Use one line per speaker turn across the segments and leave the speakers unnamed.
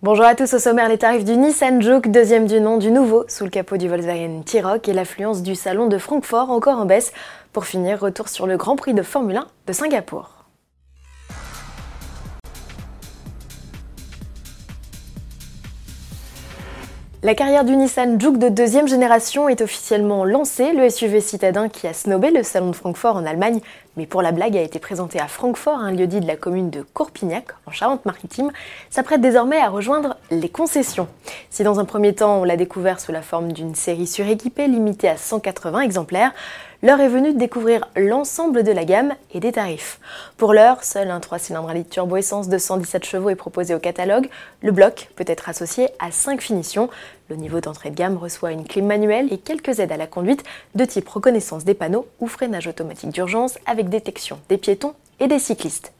Bonjour à tous, au sommaire les tarifs du Nissan Juke, deuxième du nom du nouveau, sous le capot du Volkswagen T-Roc et l'affluence du salon de Francfort encore en baisse. Pour finir, retour sur le Grand Prix de Formule 1 de Singapour. La carrière du Nissan Juke de deuxième génération est officiellement lancée. Le SUV citadin qui a snobé le salon de Francfort en Allemagne, mais pour la blague a été présenté à Francfort, un lieu dit de la commune de Courpignac, en Charente-Maritime, s'apprête désormais à rejoindre les concessions. Si dans un premier temps on l'a découvert sous la forme d'une série suréquipée limitée à 180 exemplaires, l'heure est venue de découvrir l'ensemble de la gamme et des tarifs. Pour l'heure, seul un 3 cylindres à litre turbo-essence de 117 chevaux est proposé au catalogue. Le bloc peut être associé à 5 finitions. Le niveau d'entrée de gamme reçoit une clim manuelle et quelques aides à la conduite de type reconnaissance des panneaux ou freinage automatique d'urgence avec détection des piétons et des cyclistes.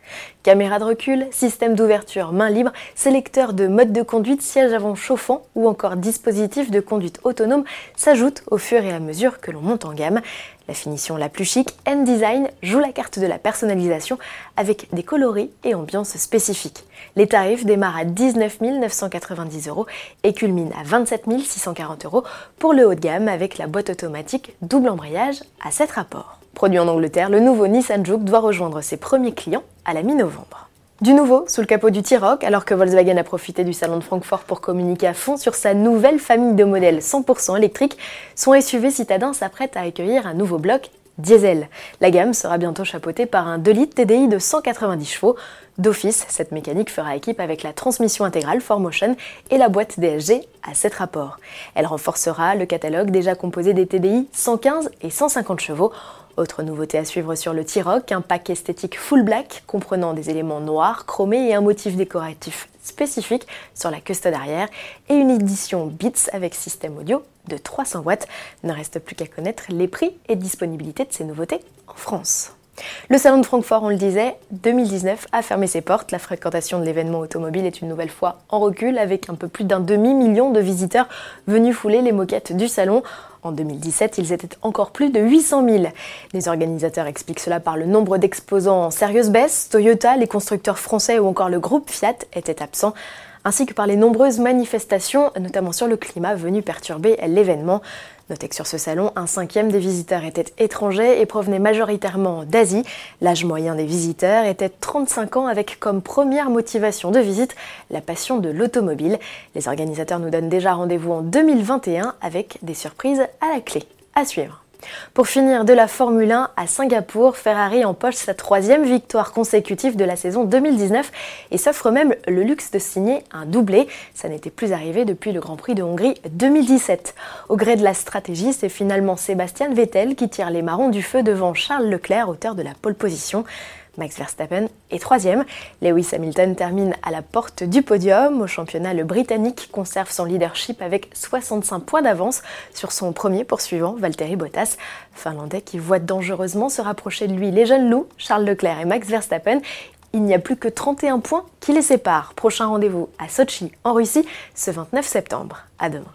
Caméra de recul, système d'ouverture main libre, sélecteur de mode de conduite, siège avant chauffant ou encore dispositif de conduite autonome s'ajoutent au fur et à mesure que l'on monte en gamme. La finition la plus chic, N-Design, joue la carte de la personnalisation avec des coloris et ambiances spécifiques. Les tarifs démarrent à 19 990 euros et culminent à 27 640 euros pour le haut de gamme avec la boîte automatique double embrayage à 7 rapports. Produit en Angleterre, le nouveau Nissan Juke doit rejoindre ses premiers clients à la mi-novembre. Du nouveau sous le capot du T-Roc, alors que Volkswagen a profité du salon de Francfort pour communiquer à fond sur sa nouvelle famille de modèles 100% électriques, son SUV citadin s'apprête à accueillir un nouveau bloc diesel. La gamme sera bientôt chapeautée par un 2 litres TDI de 190 chevaux. D'office, cette mécanique fera équipe avec la transmission intégrale 4Motion et la boîte DSG à 7 rapports. Elle renforcera le catalogue déjà composé des TDI 115 et 150 chevaux autre nouveauté à suivre sur le T-Roc, un pack esthétique full black comprenant des éléments noirs, chromés et un motif décoratif spécifique sur la custode arrière et une édition Beats avec système audio de 300 watts. Ne reste plus qu'à connaître les prix et disponibilité de ces nouveautés en France. Le salon de Francfort, on le disait, 2019 a fermé ses portes. La fréquentation de l'événement automobile est une nouvelle fois en recul avec un peu plus d'un demi-million de visiteurs venus fouler les moquettes du salon. En 2017, ils étaient encore plus de 800 000. Les organisateurs expliquent cela par le nombre d'exposants en sérieuse baisse. Toyota, les constructeurs français ou encore le groupe Fiat étaient absents ainsi que par les nombreuses manifestations, notamment sur le climat, venues perturber l'événement. Notez que sur ce salon, un cinquième des visiteurs étaient étrangers et provenaient majoritairement d'Asie. L'âge moyen des visiteurs était 35 ans avec comme première motivation de visite la passion de l'automobile. Les organisateurs nous donnent déjà rendez-vous en 2021 avec des surprises à la clé. À suivre. Pour finir de la Formule 1 à Singapour, Ferrari empoche sa troisième victoire consécutive de la saison 2019 et s'offre même le luxe de signer un doublé. Ça n'était plus arrivé depuis le Grand Prix de Hongrie 2017. Au gré de la stratégie, c'est finalement Sébastien Vettel qui tire les marrons du feu devant Charles Leclerc, auteur de la pole position. Max Verstappen est troisième. Lewis Hamilton termine à la porte du podium. Au championnat, le Britannique conserve son leadership avec 65 points d'avance sur son premier poursuivant, Valtteri Bottas, finlandais qui voit dangereusement se rapprocher de lui les jeunes loups, Charles Leclerc et Max Verstappen. Il n'y a plus que 31 points qui les séparent. Prochain rendez-vous à Sochi, en Russie, ce 29 septembre. À demain.